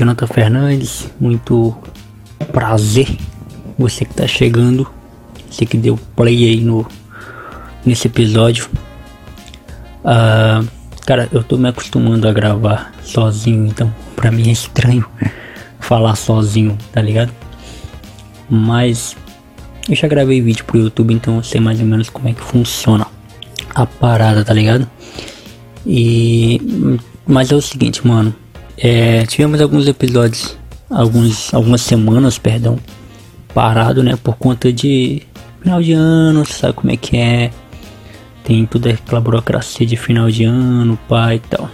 Jonathan Fernandes, muito prazer, você que tá chegando, você que deu play aí no, nesse episódio. Ah, cara, eu tô me acostumando a gravar sozinho, então pra mim é estranho falar sozinho, tá ligado? Mas eu já gravei vídeo pro YouTube, então eu sei mais ou menos como é que funciona a parada, tá ligado? E mas é o seguinte, mano. É, tivemos alguns episódios, alguns, algumas semanas, perdão, parado, né? Por conta de final de ano, sabe como é que é? Tem toda aquela burocracia de final de ano, pai e tal.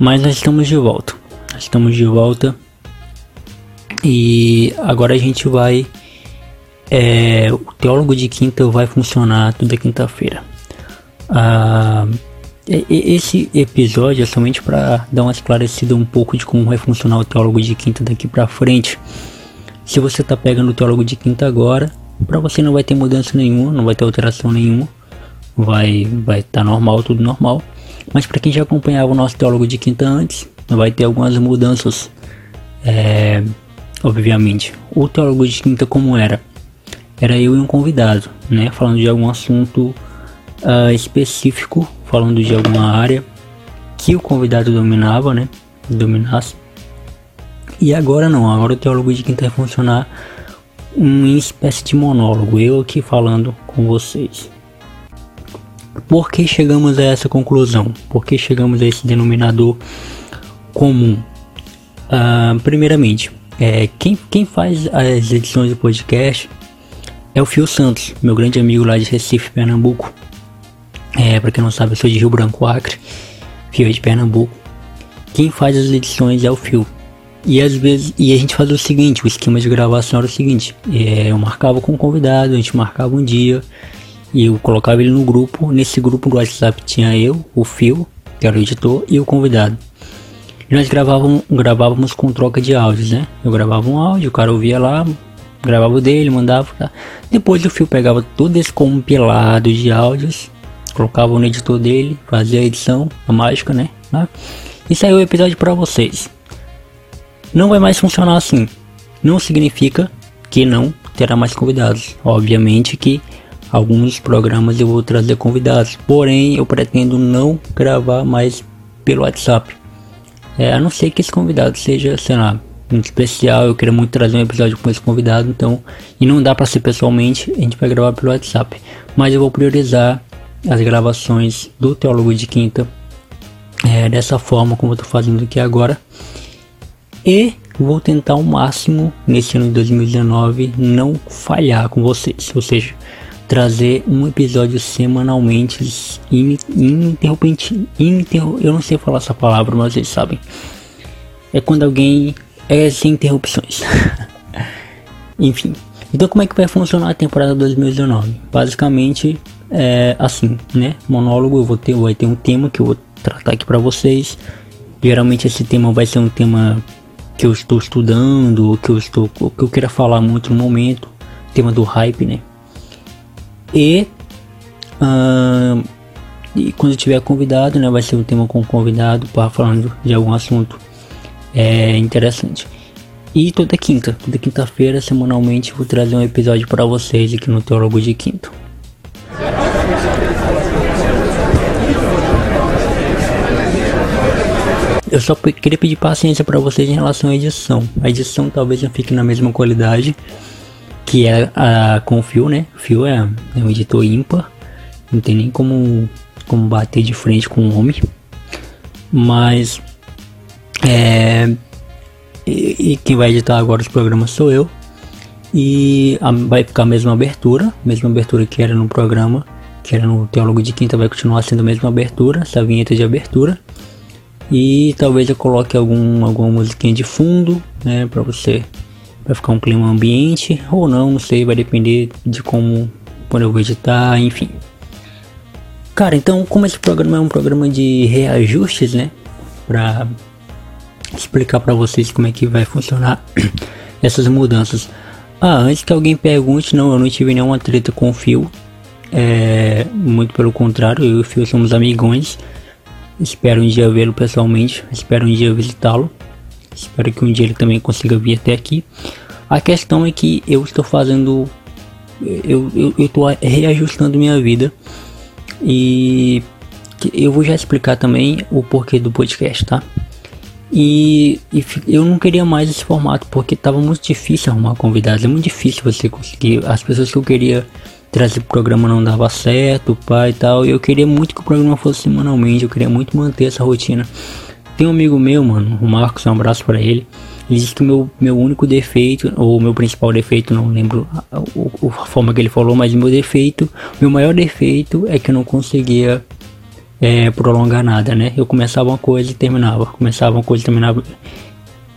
Mas nós estamos de volta. Nós estamos de volta. E agora a gente vai. É, o Teólogo de Quinta vai funcionar toda quinta-feira. Ah, esse episódio é somente para dar uma esclarecida um pouco de como vai funcionar o teólogo de quinta daqui para frente. Se você tá pegando o teólogo de quinta agora, para você não vai ter mudança nenhuma, não vai ter alteração nenhuma. Vai vai estar tá normal, tudo normal. Mas para quem já acompanhava o nosso teólogo de quinta antes, vai ter algumas mudanças. É, obviamente. O teólogo de quinta como era? Era eu e um convidado, né, falando de algum assunto uh, específico falando de alguma área que o convidado dominava, né? Dominasse. E agora não, agora o teólogo de quinta vai funcionar uma espécie de monólogo, eu aqui falando com vocês. Por que chegamos a essa conclusão? Por que chegamos a esse denominador comum? Uh, primeiramente, é, quem, quem faz as edições do podcast é o Fio Santos, meu grande amigo lá de Recife, Pernambuco. É, pra quem não sabe, eu sou de Rio Branco, Acre, Fio de Pernambuco. Quem faz as edições é o Fio. E às vezes, e a gente faz o seguinte, o esquema de gravação era o seguinte, é, eu marcava com o convidado, a gente marcava um dia, e eu colocava ele no grupo, nesse grupo do WhatsApp tinha eu, o Fio, que era o editor, e o convidado. E nós gravávamos, gravávamos com troca de áudios, né? Eu gravava um áudio, o cara ouvia lá, gravava o dele, mandava. Tá? Depois o Fio pegava todo esse compilado de áudios colocava no editor dele, fazia a edição, a mágica, né? E saiu o episódio para vocês. Não vai mais funcionar assim. Não significa que não terá mais convidados. Obviamente que alguns programas eu vou trazer convidados, porém eu pretendo não gravar mais pelo WhatsApp. É, a não ser que esse convidado seja, sei lá, muito especial, eu quero muito trazer um episódio com esse convidado, então, e não dá para ser pessoalmente, a gente vai gravar pelo WhatsApp. Mas eu vou priorizar as gravações do Teólogo de Quinta é, dessa forma como eu estou fazendo aqui agora. E vou tentar ao máximo nesse ano de 2019 não falhar com vocês, ou seja, trazer um episódio semanalmente ininterrupente, ininterru eu não sei falar essa palavra, mas vocês sabem. É quando alguém é sem interrupções. Enfim. Então como é que vai funcionar a temporada 2019? Basicamente é, assim, né? Monólogo eu vou ter, vai ter um tema que eu vou tratar aqui para vocês. Geralmente esse tema vai ser um tema que eu estou estudando, ou que eu estou, que eu queira falar muito no momento, tema do hype, né? E, e quando tiver convidado, né, vai ser um tema com convidado para falando de algum assunto é interessante. E toda quinta, toda quinta-feira, semanalmente, vou trazer um episódio para vocês aqui no Teólogo de Quinto. Eu só queria pedir paciência para vocês em relação à edição. A edição talvez não fique na mesma qualidade que é a, com o Fio, né? O Fio é, é um editor ímpar, não tem nem como, como bater de frente com o homem. Mas é, e, e, quem vai editar agora os programas sou eu. E a, vai ficar a mesma abertura, mesma abertura que era no programa, que era no Teólogo de Quinta, vai continuar sendo a mesma abertura, essa vinheta de abertura. E talvez eu coloque algum, alguma musiquinha de fundo, né, para você vai ficar um clima ambiente ou não, não sei, vai depender de como quando eu vou editar, enfim. Cara, então como esse programa é um programa de reajustes, né, para explicar para vocês como é que vai funcionar essas mudanças. Ah, antes que alguém pergunte, não, eu não tive nenhuma treta com o Phil. É, muito pelo contrário, eu e o Phil somos amigões. Espero um dia vê-lo pessoalmente, espero um dia visitá-lo. Espero que um dia ele também consiga vir até aqui. A questão é que eu estou fazendo. Eu, eu, eu estou reajustando minha vida. E eu vou já explicar também o porquê do podcast, tá? E, e, eu não queria mais esse formato porque estava muito difícil arrumar convidados. É muito difícil você conseguir. As pessoas que eu queria trazer pro programa não dava certo, pai e tal. E eu queria muito que o programa fosse semanalmente. Eu queria muito manter essa rotina. Tem um amigo meu, mano, o Marcos, um abraço para ele. Ele disse que meu, meu único defeito, ou meu principal defeito, não lembro a, a, a, forma que ele falou, mas meu defeito, meu maior defeito é que eu não conseguia é, prolongar nada, né? Eu começava uma coisa e terminava, começava uma coisa e terminava.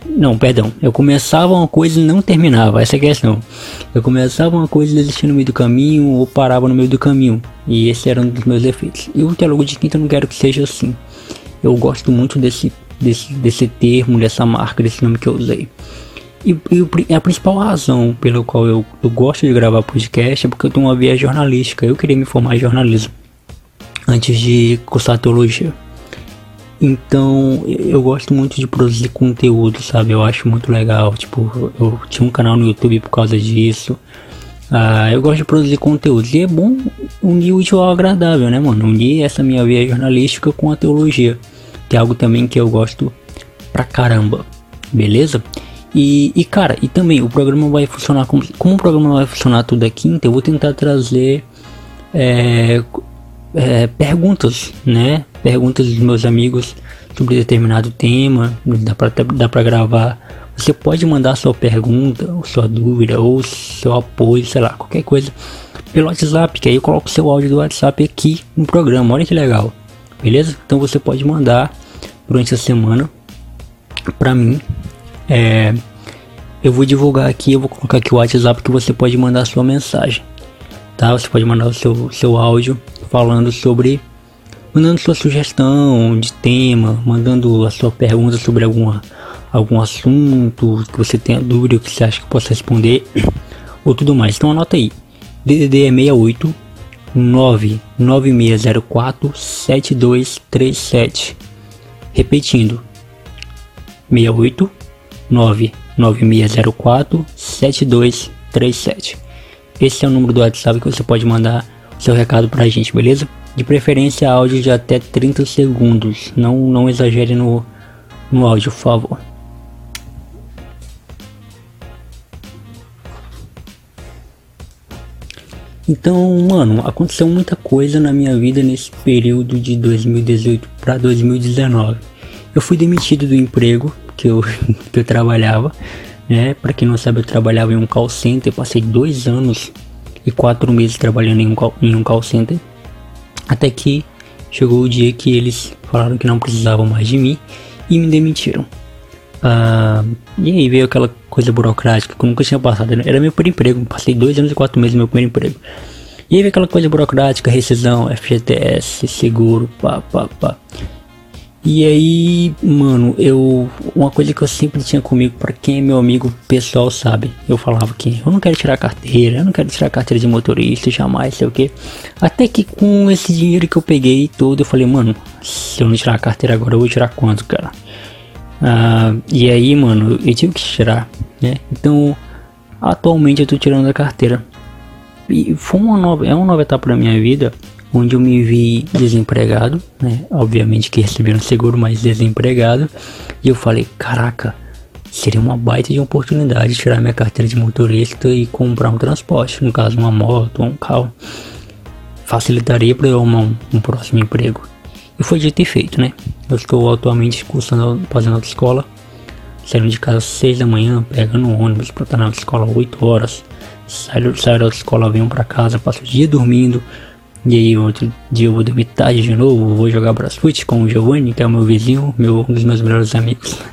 Não, perdão. Eu começava uma coisa e não terminava. Essa é a questão. Eu começava uma coisa e desistia no meio do caminho ou parava no meio do caminho. E esse era um dos meus defeitos. E o teólogo de quinta eu não quero que seja assim. Eu gosto muito desse, desse, desse termo, dessa marca, desse nome que eu usei. E, e a principal razão pela qual eu, eu gosto de gravar podcast é porque eu tenho uma via jornalística. Eu queria me formar em jornalismo antes de cursar teologia. Então eu gosto muito de produzir conteúdo, sabe? Eu acho muito legal. Tipo, eu tinha um canal no YouTube por causa disso. Ah, eu gosto de produzir conteúdo. E é bom unir o útil ao agradável, né, mano? Unir essa minha via jornalística com a teologia que é algo também que eu gosto pra caramba, beleza? E, e cara, e também o programa vai funcionar como, como o programa vai funcionar toda quinta, eu vou tentar trazer é, é, perguntas, né? Perguntas dos meus amigos sobre determinado tema, dá pra, dá pra gravar. Você pode mandar sua pergunta, ou sua dúvida, ou seu apoio, sei lá, qualquer coisa pelo WhatsApp, que aí eu coloco seu áudio do WhatsApp aqui no programa. Olha que legal, beleza? Então você pode mandar durante a semana para mim. É, eu vou divulgar aqui, eu vou colocar aqui o WhatsApp que você pode mandar sua mensagem, tá? Você pode mandar o seu, seu áudio falando sobre, mandando sua sugestão de tema, mandando a sua pergunta sobre alguma, algum assunto que você tenha dúvida, que você acha que possa responder, ou tudo mais. Então anota aí, DDD é 68 99604 7237 Repetindo, 68 99604 7237. Esse é o número do WhatsApp que você pode mandar seu recado pra gente, beleza? De preferência áudio de até 30 segundos. Não, não exagere no, no áudio, por favor. Então, mano, aconteceu muita coisa na minha vida nesse período de 2018 para 2019. Eu fui demitido do emprego que eu, que eu trabalhava, né? Para quem não sabe, eu trabalhava em um call center, passei dois anos e quatro meses trabalhando em um call, em um call center, até que chegou o dia que eles falaram que não precisavam mais de mim e me demitiram. Ah, e aí veio aquela coisa burocrática que eu nunca tinha passado. Era meu primeiro emprego, passei dois anos e quatro meses no meu primeiro emprego. E aí veio aquela coisa burocrática, rescisão, FGTS, seguro, pá, pá, pá. E aí, mano, eu. Uma coisa que eu sempre tinha comigo, para quem é meu amigo pessoal sabe, eu falava que eu não quero tirar carteira, eu não quero tirar carteira de motorista, jamais, sei o que. Até que com esse dinheiro que eu peguei todo, eu falei, mano, se eu não tirar a carteira agora, eu vou tirar quanto, cara? Ah, e aí, mano, eu tive que tirar, né? Então, atualmente eu tô tirando a carteira. E foi uma nova, é uma nova etapa da minha vida, onde eu me vi desempregado, né? Obviamente que recebi um seguro, mas desempregado. E eu falei, caraca, seria uma baita de oportunidade tirar minha carteira de motorista e comprar um transporte, no caso uma moto ou um carro. Facilitaria para eu arrumar um, um próximo emprego. E foi dito e feito, né? Eu estou atualmente cursando, fazendo autoescola, saindo de casa às 6 da manhã, pegando um ônibus para estar na autoescola 8 horas. Saio, saio da autoescola, venho para casa, passo o dia dormindo, E aí outro dia eu vou dormir tarde de novo, vou jogar Brasfoot com o Giovanni, que é o meu vizinho, meu, um dos meus melhores amigos.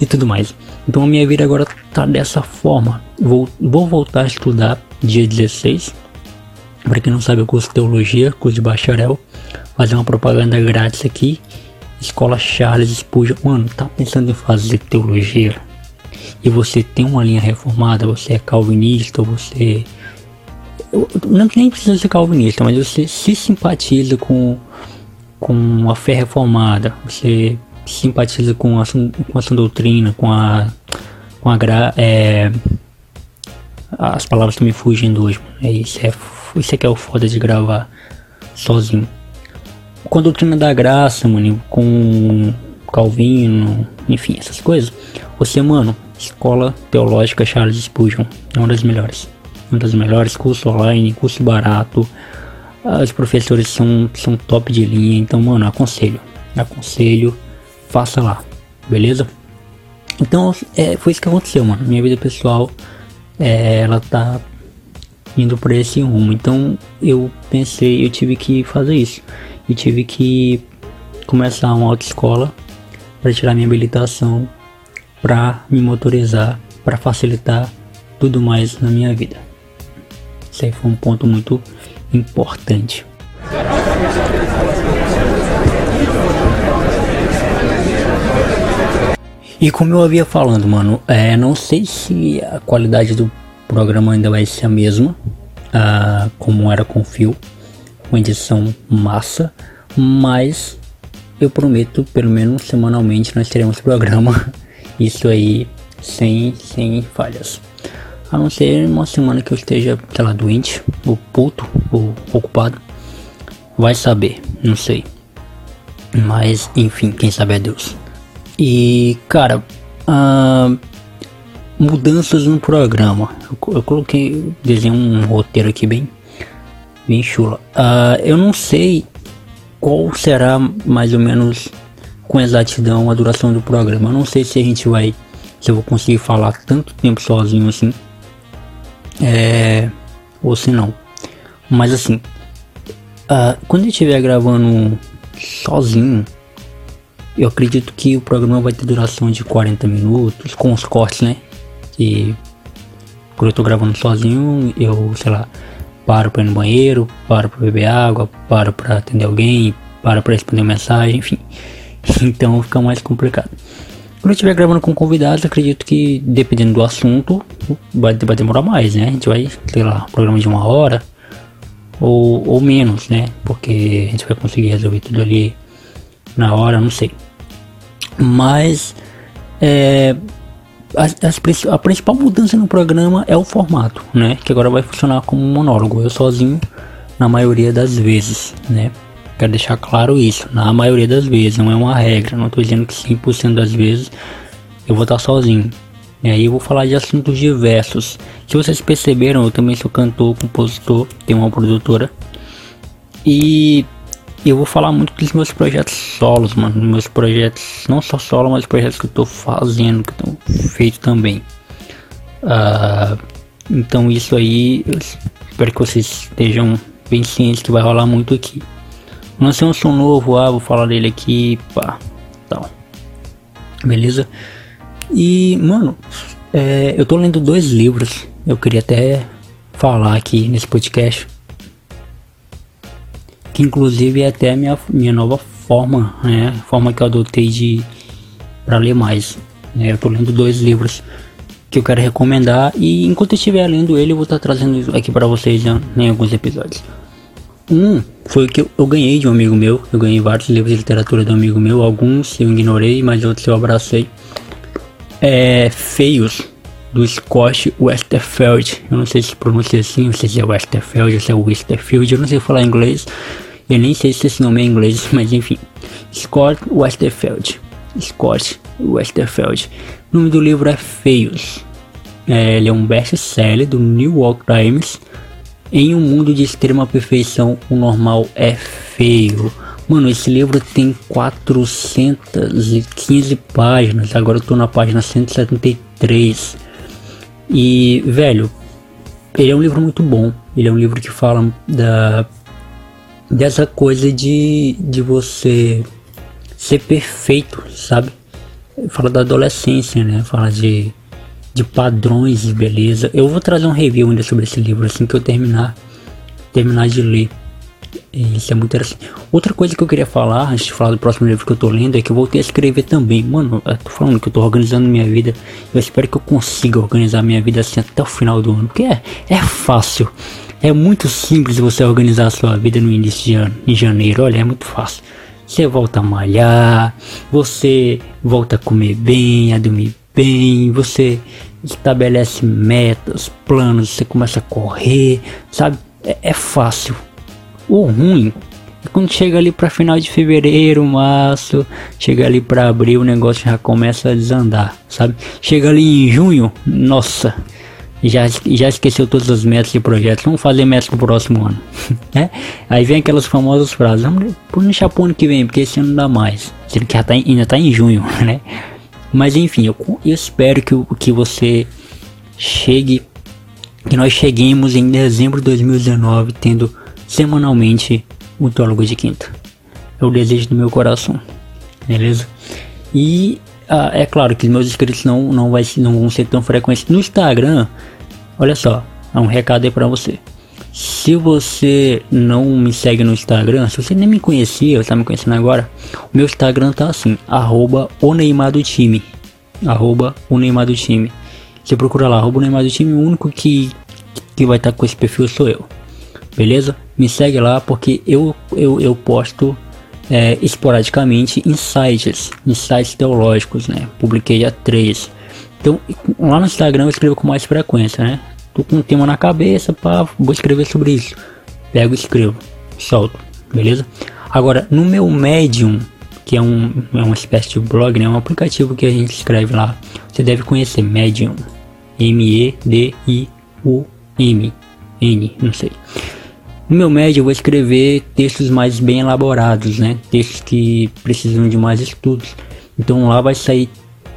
E tudo mais. Então a minha vida agora tá dessa forma. Vou, vou voltar a estudar dia 16. Para quem não sabe, eu curso teologia, curso de bacharel. Fazer uma propaganda grátis aqui. Escola Charles Spurgeon. Mano, tá pensando em fazer teologia? E você tem uma linha reformada, você é calvinista, você não nem precisa ser calvinista, mas você se simpatiza com, com a fé reformada, você simpatiza com a, com a sua doutrina, com a, com a gra, é, as palavras estão me fugindo hoje, é isso, é, isso é que é o foda de gravar sozinho. Com a doutrina da graça, mano, com Calvino, enfim, essas coisas, você, mano, escola teológica Charles Spurgeon, é uma das melhores uma das melhores, curso online, curso barato. Os professores são, são top de linha, então, mano, aconselho, aconselho, faça lá, beleza? Então, é, foi isso que aconteceu, mano. Minha vida pessoal, é, ela tá indo por esse rumo. Então, eu pensei, eu tive que fazer isso. Eu tive que começar uma autoescola para tirar minha habilitação, para me motorizar, para facilitar tudo mais na minha vida. Isso aí foi um ponto muito importante. E como eu havia falando, mano, é, não sei se a qualidade do programa ainda vai ser a mesma, ah, como era com fio, uma edição massa, mas eu prometo, pelo menos semanalmente, nós teremos programa, isso aí sem, sem falhas. A não ser uma semana que eu esteja, sei lá, doente, ou puto, ou ocupado. Vai saber, não sei. Mas, enfim, quem sabe é Deus. E, cara, uh, mudanças no programa. Eu, eu coloquei, desenhei um roteiro aqui bem, bem chula. Uh, eu não sei qual será mais ou menos com exatidão a duração do programa. Eu não sei se a gente vai, se eu vou conseguir falar tanto tempo sozinho assim é, ou se não. Mas assim, uh, quando eu estiver gravando sozinho, eu acredito que o programa vai ter duração de 40 minutos, com os cortes, né? E quando eu tô gravando sozinho, eu, sei lá, paro pra ir no banheiro, paro pra beber água, paro pra atender alguém, paro pra responder mensagem, enfim. Então fica mais complicado. Quando eu estiver gravando com convidados, acredito que dependendo do assunto, vai, vai demorar mais, né? A gente vai, sei lá, um programa de uma hora ou, ou menos, né? Porque a gente vai conseguir resolver tudo ali na hora, não sei. Mas é, as, as, a principal mudança no programa é o formato, né? Que agora vai funcionar como monólogo, eu sozinho na maioria das vezes, né? Quero deixar claro isso, na maioria das vezes, não é uma regra, não estou dizendo que 100% das vezes eu vou estar sozinho. E aí eu vou falar de assuntos diversos. Se vocês perceberam, eu também sou cantor, compositor, tenho uma produtora. E eu vou falar muito dos meus projetos solos, mano. Meus projetos, não só solo, mas projetos que eu tô fazendo, que estão feitos também. Uh, então isso aí, espero que vocês estejam bem cientes que vai rolar muito aqui. Lancei um som novo, ah, vou falar dele aqui, pá, tal. Beleza? E, mano, é, eu tô lendo dois livros. Eu queria até falar aqui nesse podcast. Que inclusive é até minha, minha nova forma, né? Forma que eu adotei de para ler mais. É, eu tô lendo dois livros que eu quero recomendar e enquanto eu estiver lendo ele eu vou estar tá trazendo aqui para vocês né, em alguns episódios. Um foi o que eu, ganhei de um amigo meu. Eu ganhei vários livros de literatura de um amigo meu. Alguns eu ignorei, mas outros eu abracei. É Feios, do Scott Westerfeld. Eu não sei se pronuncia assim, não sei se é Westerfeld ou se é Westerfield. Eu não sei falar inglês. Eu nem sei se esse nome é inglês, mas enfim. Scott Westerfeld. Scott Westerfeld. O nome do livro é Feios. É, ele é um best-seller do New York Times em um mundo de extrema perfeição, o normal é feio. Mano, esse livro tem 415 páginas. Agora eu tô na página 173. E, velho, ele é um livro muito bom. Ele é um livro que fala da dessa coisa de, de você ser perfeito, sabe? Fala da adolescência, né? Fala de, de padrões de beleza. Eu vou trazer um review ainda sobre esse livro assim que eu terminar terminar de ler. Isso é muito interessante. Outra coisa que eu queria falar, antes de falar do próximo livro que eu tô lendo, é que eu voltei a escrever também. Mano, eu tô falando que eu tô organizando minha vida. Eu espero que eu consiga organizar minha vida assim até o final do ano. Porque é, é fácil. É muito simples você organizar a sua vida no início de ano, em janeiro. Olha, é muito fácil. Você volta a malhar, você volta a comer bem, a dormir bem, você estabelece metas, planos, você começa a correr, sabe? É, é fácil. O ruim é quando chega ali para final de fevereiro, março, chega ali para abril, o negócio já começa a desandar, sabe? Chega ali em junho, nossa, já, já esqueceu todas as metas e projetos. Vamos fazer metas pro próximo ano. né? Aí vem aquelas famosas frases. Vamos deixar pro ano que vem, porque esse ano não dá mais. Sendo que já tá, ainda tá em junho, né? Mas enfim, eu, eu espero que, que você chegue. Que nós cheguemos em dezembro de 2019 tendo semanalmente o Teólogo de Quinta. É o desejo do meu coração. Beleza? E ah, é claro que meus inscritos não, não, vai, não vão ser tão frequentes. No Instagram, olha só, há um recado aí pra você. Se você não me segue no Instagram, se você nem me conhecia, está me conhecendo agora, o meu Instagram tá assim, arroba o Neymar do time. Arroba o Neymar do time. Você procura lá, arroba o Neymar do time, o único que, que vai estar tá com esse perfil sou eu. Beleza? Me segue lá porque eu, eu, eu posto é, esporadicamente insights, insights teológicos, né? Publiquei já três. Então, lá no Instagram eu escrevo com mais frequência, né? Tô com um tema na cabeça, pá, vou escrever sobre isso. Pego e escrevo, solto, beleza? Agora, no meu Medium, que é, um, é uma espécie de blog, né? Um aplicativo que a gente escreve lá. Você deve conhecer Medium. M-E-D-I-U-M. N, não sei. No meu médio eu vou escrever textos mais bem elaborados, né? Textos que precisam de mais estudos. Então lá vai sair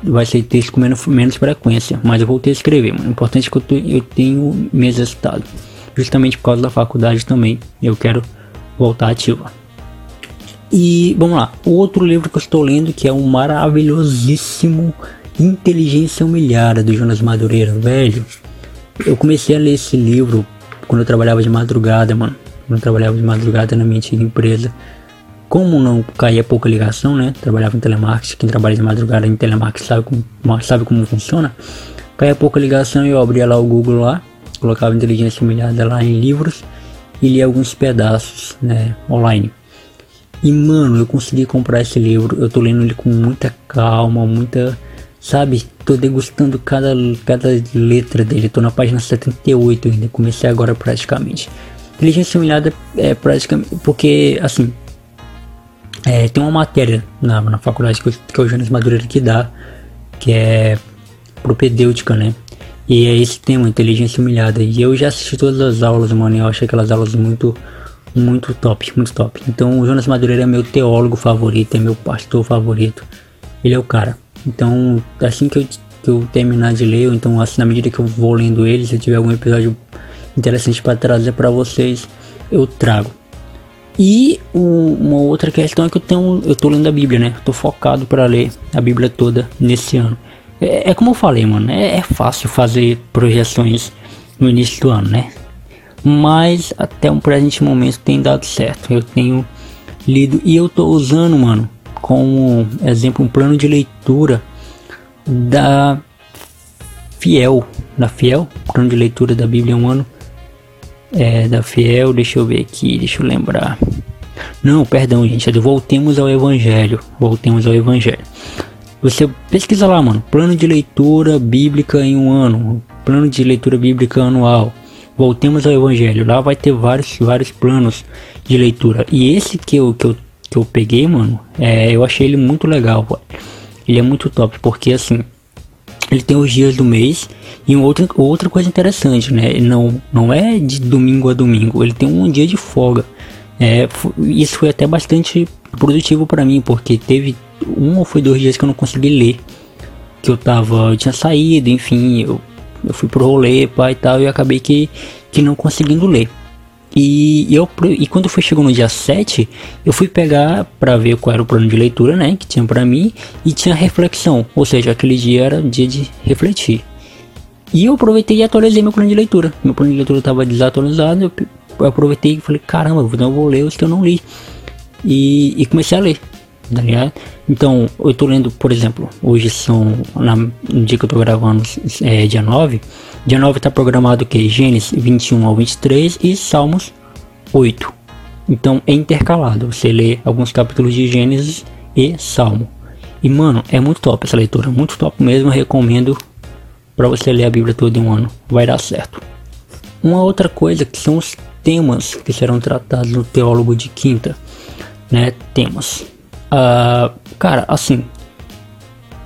vai sair texto com menos, menos frequência, mas eu voltei a escrever. Mano. O importante é que eu, tô, eu tenho me exercitado. Justamente por causa da faculdade também, eu quero voltar ativa. E vamos lá, o outro livro que eu estou lendo que é um maravilhosíssimo Inteligência Humilhada do Jonas Madureira, velho. Eu comecei a ler esse livro quando eu trabalhava de madrugada, mano. Quando eu trabalhava de madrugada na minha antiga empresa. Como não caía pouca ligação, né? Trabalhava em telemarketing. Quem trabalha de madrugada em telemarketing sabe como, sabe como funciona. Caía pouca ligação eu abria lá o Google lá. Colocava inteligência humilhada lá em livros. E lia alguns pedaços, né? Online. E mano, eu consegui comprar esse livro. Eu tô lendo ele com muita calma, muita Sabe, tô degustando cada, cada letra dele. Tô na página 78 ainda. Comecei agora praticamente. Inteligência humilhada é praticamente. Porque, assim. É, tem uma matéria na, na faculdade que, que é o Jonas Madureira que dá. Que é propedêutica, né? E é esse tema, inteligência humilhada. E eu já assisti todas as aulas, mano. E eu achei aquelas aulas muito, muito top, muito top. Então o Jonas Madureira é meu teólogo favorito, é meu pastor favorito. Ele é o cara. Então, assim que eu, que eu terminar de ler, ou então assim na medida que eu vou lendo ele, se tiver algum episódio interessante para trazer para vocês, eu trago. E uma outra questão é que eu tenho, eu tô lendo a Bíblia, né? tô focado para ler a Bíblia toda nesse ano. É, é como eu falei, mano, é, é fácil fazer projeções no início do ano, né? Mas até um presente momento tem dado certo. Eu tenho lido e eu tô usando, mano, como exemplo um plano de leitura da Fiel, da Fiel, plano de leitura da Bíblia um ano é, da Fiel, deixa eu ver aqui, deixa eu lembrar. Não, perdão, gente, é do Voltemos ao Evangelho. Voltemos ao Evangelho. Você pesquisa lá, mano, plano de leitura bíblica em um ano, plano de leitura bíblica anual. Voltemos ao Evangelho. Lá vai ter vários, vários planos de leitura. E esse que eu, que eu que eu peguei, mano, é, eu achei ele muito legal, pô. Ele é muito top, porque assim, ele tem os dias do mês e outra, outra coisa interessante, né? Não, não é de domingo a domingo, ele tem um dia de folga. É, isso foi até bastante produtivo para mim, porque teve um ou foi dois dias que eu não consegui ler. Que eu tava, eu tinha saído, enfim, eu, eu fui pro rolê, pai e tal, e acabei que, que não conseguindo ler. E, eu, e quando foi chegou no dia 7, eu fui pegar para ver qual era o plano de leitura, né, que tinha para mim, e tinha reflexão, ou seja, aquele dia era dia de refletir. E eu aproveitei e atualizei meu plano de leitura. Meu plano de leitura estava desatualizado, eu, aproveitei e falei, caramba, então eu vou ler os que eu não li. E, e comecei a ler, tá ligado? Então, eu tô lendo, por exemplo, hoje são, na, no dia que eu tô gravando, é dia 9, Dia 9 está programado que Gênesis 21 ao 23 e Salmos 8. Então é intercalado, você lê alguns capítulos de Gênesis e Salmo. E mano, é muito top essa leitura, muito top mesmo, recomendo para você ler a Bíblia todo em um ano, vai dar certo. Uma outra coisa que são os temas que serão tratados no Teólogo de Quinta, né? Temas. Uh, cara, assim,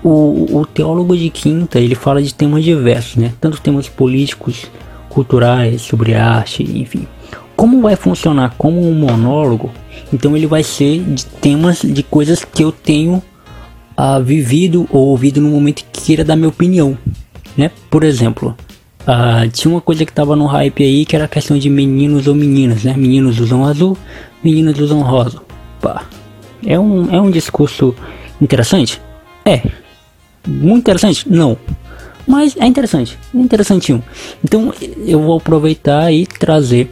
o, o teólogo de quinta ele fala de temas diversos, né? Tanto temas políticos, culturais, sobre arte, enfim. Como vai funcionar como um monólogo? Então ele vai ser de temas de coisas que eu tenho uh, vivido ou ouvido no momento que queira dar minha opinião, né? Por exemplo, uh, tinha uma coisa que tava no hype aí que era a questão de meninos ou meninas, né? Meninos usam azul, meninas usam rosa. Pá. É um, é um discurso interessante? É, muito interessante? Não. Mas é interessante, interessantinho. Então eu vou aproveitar e trazer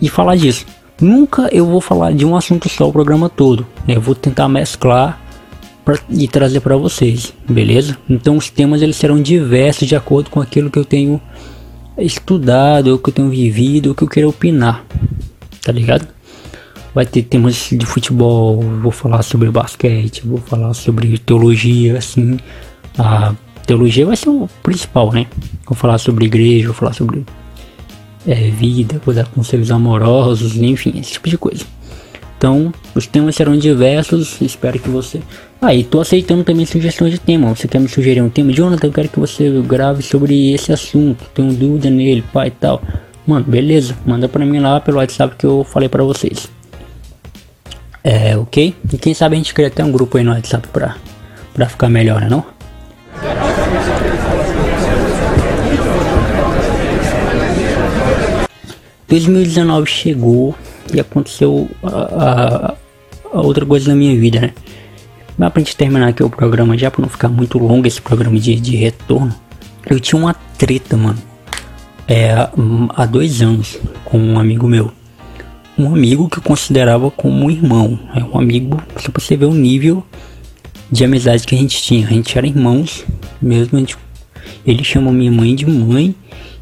e falar disso. Nunca eu vou falar de um assunto só o programa todo. Né? Eu vou tentar mesclar pra, e trazer para vocês, beleza? Então os temas eles serão diversos de acordo com aquilo que eu tenho estudado, o que eu tenho vivido, o que eu quero opinar, tá ligado? Vai ter temas de futebol, vou falar sobre basquete, vou falar sobre teologia, assim. A teologia vai ser o principal, né? Vou falar sobre igreja, vou falar sobre é, vida, vou dar conselhos amorosos, enfim, esse tipo de coisa. Então, os temas serão diversos, espero que você... Ah, e tô aceitando também sugestões de tema. Você quer me sugerir um tema? Jonathan, eu quero que você grave sobre esse assunto. Tenho dúvida nele, pai e tal. Mano, beleza. Manda pra mim lá pelo WhatsApp que eu falei pra vocês. É, ok? E quem sabe a gente cria até um grupo aí no WhatsApp pra, pra ficar melhor, né não? ...2019 chegou e aconteceu a, a, a, outra coisa na minha vida, né? Mas pra gente terminar aqui o programa já, pra não ficar muito longo esse programa de, de retorno... ...eu tinha uma treta, mano... É, há dois anos com um amigo meu um amigo que eu considerava como um irmão. É um amigo, só pra você ver o nível de amizade que a gente tinha. A gente era irmãos, mesmo. Gente, ele chamou minha mãe de mãe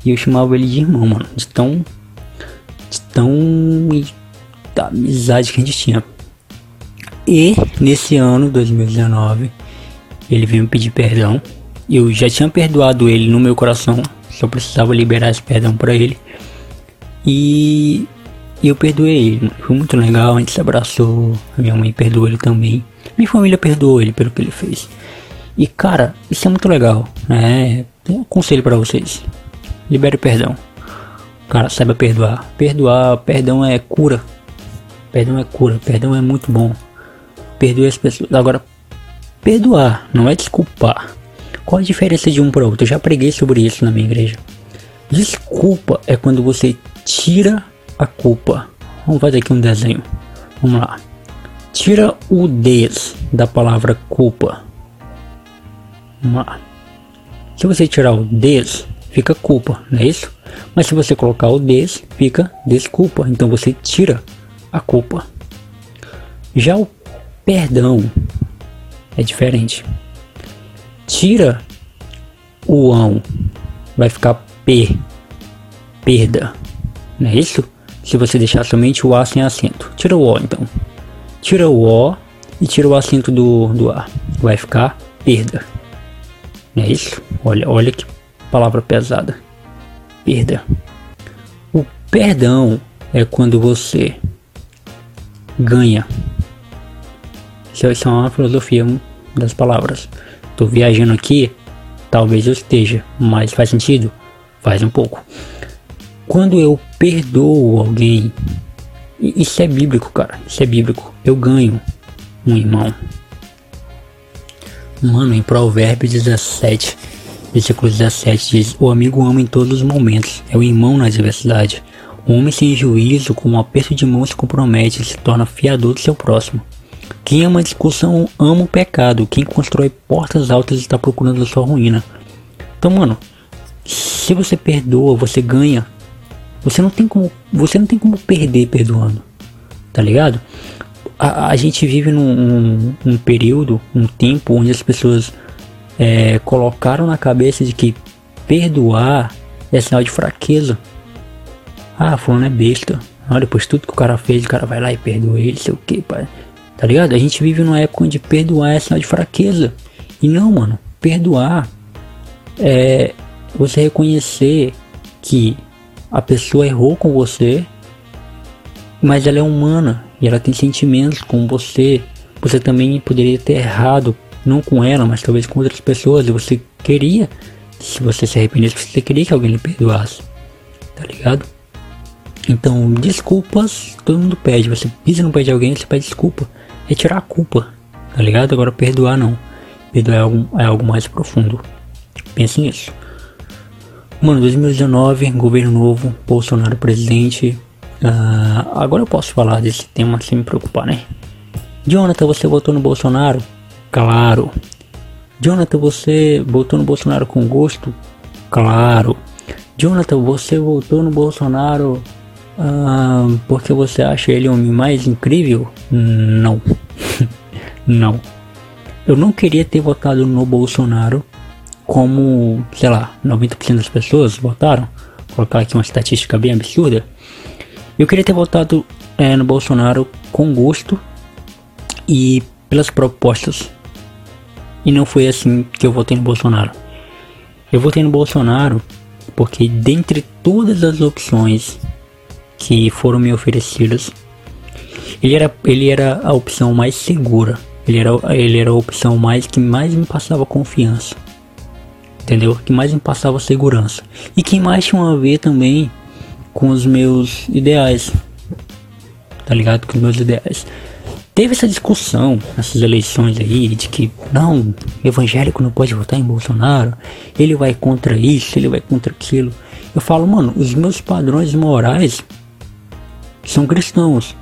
e eu chamava ele de irmão, mano. De tão. De tão. da amizade que a gente tinha. E nesse ano, 2019, ele veio me pedir perdão. Eu já tinha perdoado ele no meu coração, só precisava liberar esse perdão para ele. E e eu perdoei ele. Foi muito legal, a gente se abraçou. A minha mãe perdoou ele também. Minha família perdoou ele pelo que ele fez. E cara, isso é muito legal. Né? Tem um conselho para vocês. Libere perdão. Cara, saiba perdoar. Perdoar, perdão é cura. Perdão é cura. Perdão é muito bom. Perdoe as pessoas. Agora, perdoar não é desculpar. Qual a diferença de um para outro? Eu já preguei sobre isso na minha igreja. Desculpa é quando você tira a culpa. Vamos fazer aqui um desenho. Vamos lá. Tira o des da palavra culpa. Vamos lá. Se você tirar o des, fica culpa, não é isso? Mas se você colocar o des, fica desculpa. Então você tira a culpa. Já o perdão é diferente. Tira o ão, vai ficar p, perda, não é isso? Se você deixar somente o A sem acento. Tira o O então. Tira o O e tira o acento do, do A. Vai ficar perda. Não é isso? Olha, olha que palavra pesada. Perda. O perdão é quando você ganha. Isso é uma filosofia das palavras. Tô viajando aqui, talvez eu esteja, mas faz sentido? Faz um pouco. Quando eu perdoo alguém, isso é bíblico, cara. Isso é bíblico. Eu ganho um irmão. Mano, em Provérbios 17, versículo 17 diz: O amigo ama em todos os momentos, é o irmão na adversidade. O homem sem juízo, com um aperto de mão, se compromete e se torna fiador do seu próximo. Quem ama a discussão ama o pecado. Quem constrói portas altas está procurando a sua ruína. Então, mano, se você perdoa, você ganha. Você não tem como, você não tem como perder perdoando. Tá ligado? A, a gente vive num um, um período, um tempo onde as pessoas é, colocaram na cabeça de que perdoar é sinal de fraqueza. Ah, fulano é besta. Ah, depois tudo que o cara fez, o cara vai lá e perdoa ele, sei o que, pai. Tá ligado? A gente vive numa época onde perdoar é sinal de fraqueza. E não, mano. Perdoar é você reconhecer que a pessoa errou com você, mas ela é humana e ela tem sentimentos como você. Você também poderia ter errado, não com ela, mas talvez com outras pessoas. E você queria, se você se arrependesse, você queria que alguém lhe perdoasse. Tá ligado? Então, desculpas, todo mundo pede. Você pisa no pé de alguém, você pede desculpa. É tirar a culpa, tá ligado? Agora perdoar não. Perdoar é algo, é algo mais profundo. Pense nisso. Mano, 2019, governo novo, Bolsonaro presidente. Uh, agora eu posso falar desse tema sem me preocupar, né? Jonathan, você votou no Bolsonaro? Claro. Jonathan, você votou no Bolsonaro com gosto? Claro. Jonathan, você votou no Bolsonaro ah, porque você acha ele o homem mais incrível? Não. não. Eu não queria ter votado no Bolsonaro como, sei lá, 90% das pessoas votaram. Vou colocar aqui uma estatística bem absurda. Eu queria ter votado é, no Bolsonaro com gosto e pelas propostas. E não foi assim que eu votei no Bolsonaro. Eu votei no Bolsonaro porque dentre todas as opções que foram me oferecidas, ele era, ele era a opção mais segura. Ele era, ele era a opção mais que mais me passava confiança. Entendeu? Que mais me passava segurança. E que mais tinha a ver também com os meus ideais. Tá ligado? Com os meus ideais. Teve essa discussão nessas eleições aí de que não, evangélico não pode votar em Bolsonaro, ele vai contra isso, ele vai contra aquilo. Eu falo, mano, os meus padrões morais são cristãos.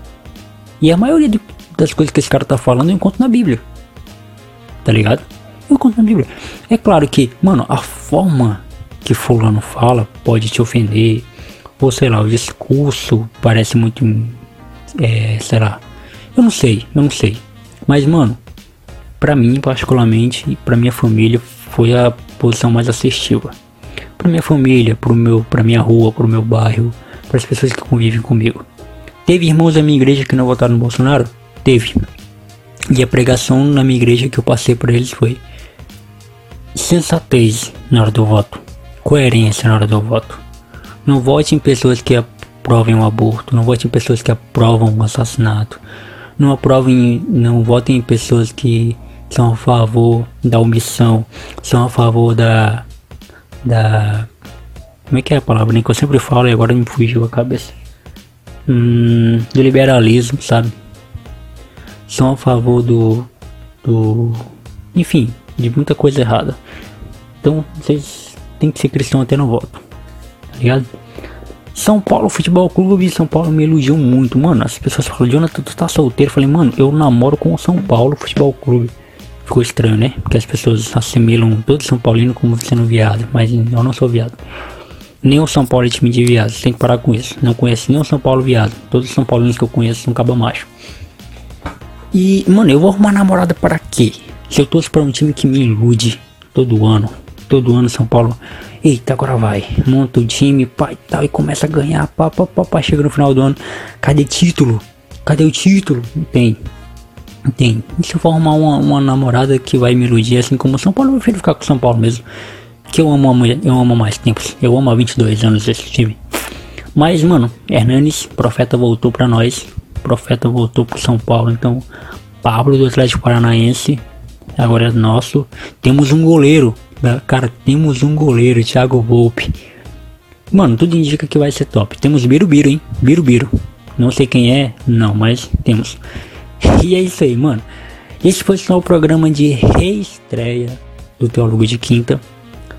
E a maioria das coisas que esse cara tá falando eu encontro na Bíblia. Tá ligado? Eu Bíblia. É claro que, mano, a forma que fulano fala pode te ofender. Ou sei lá, o discurso parece muito. É, sei lá. Eu não sei, eu não sei. Mas, mano, pra mim, particularmente, e pra minha família, foi a posição mais assertiva. Pra minha família, pro meu, pra minha rua, pro meu bairro, para as pessoas que convivem comigo. Teve irmãos da minha igreja que não votaram no Bolsonaro? Teve. E a pregação na minha igreja que eu passei para eles foi sensatez na hora do voto, coerência na hora do voto. Não vote em pessoas que aprovem o aborto, não vote em pessoas que aprovam o assassinato. Não aprovem, não votem em pessoas que são a favor da omissão, são a favor da da como é que é a palavra nem que eu sempre falo e agora me fugiu a cabeça hum, do liberalismo, sabe? São a favor do, do. Enfim, de muita coisa errada. Então vocês têm que ser cristão até no voto. Tá ligado? São Paulo Futebol Clube, São Paulo me iludiu muito, mano. As pessoas falam, Jonathan, tu tá solteiro? Eu falei, mano, eu namoro com o São Paulo Futebol Clube. Ficou estranho, né? Porque as pessoas assimilam todo São Paulino como sendo viado, mas eu não sou viado. Nem o São Paulo é time de viado. Tem que parar com isso. Não conheço nem o São Paulo viado. Todos os São Paulinos que eu conheço são caba macho. E, mano, eu vou arrumar namorada para quê? Se eu torço pra um time que me ilude todo ano. Todo ano São Paulo. Eita, agora vai. Monta o time, pai tal. E começa a ganhar. Pá, pá, pá, pá. Chega no final do ano. Cadê título? Cadê o título? Não tem. Não tem. E se eu for arrumar uma, uma namorada que vai me iludir assim como São Paulo, eu prefiro ficar com São Paulo mesmo que eu amo a mulher, eu amo mais tempos. Eu amo há 22 anos esse time. Mas, mano, Hernanes, profeta voltou para nós. Profeta voltou pro São Paulo. Então, Pablo do Atlético Paranaense agora é nosso. Temos um goleiro, cara, temos um goleiro, Thiago Volpe. Mano, tudo indica que vai ser top. Temos Birubiru, hein? Birubiru. Não sei quem é, não, mas temos. E é isso aí, mano. Esse foi só o programa de reestreia do Teólogo de Quinta.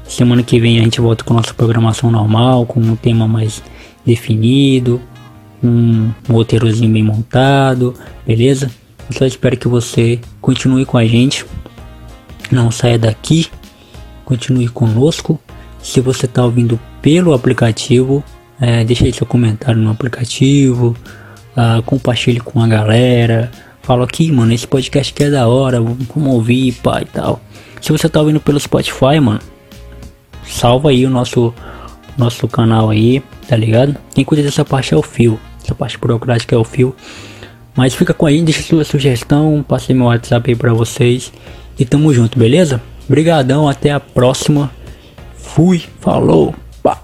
Semana que vem a gente volta com nossa programação normal, com um tema mais definido, um roteirozinho bem montado, beleza? Eu só espero que você continue com a gente, não saia daqui, continue conosco. Se você está ouvindo pelo aplicativo, é, deixa aí seu comentário no aplicativo, uh, compartilhe com a galera. Fala aqui, mano, esse podcast que é da hora, vamos ouvir, pá e tal. Se você tá ouvindo pelo Spotify, mano, salva aí o nosso nosso canal aí, tá ligado? Quem cuida dessa parte é o Fio, essa parte burocrática é o Fio. Mas fica com a gente, deixa sua sugestão, passei meu WhatsApp aí pra vocês e tamo junto, beleza? Brigadão, até a próxima. Fui, falou. Pá.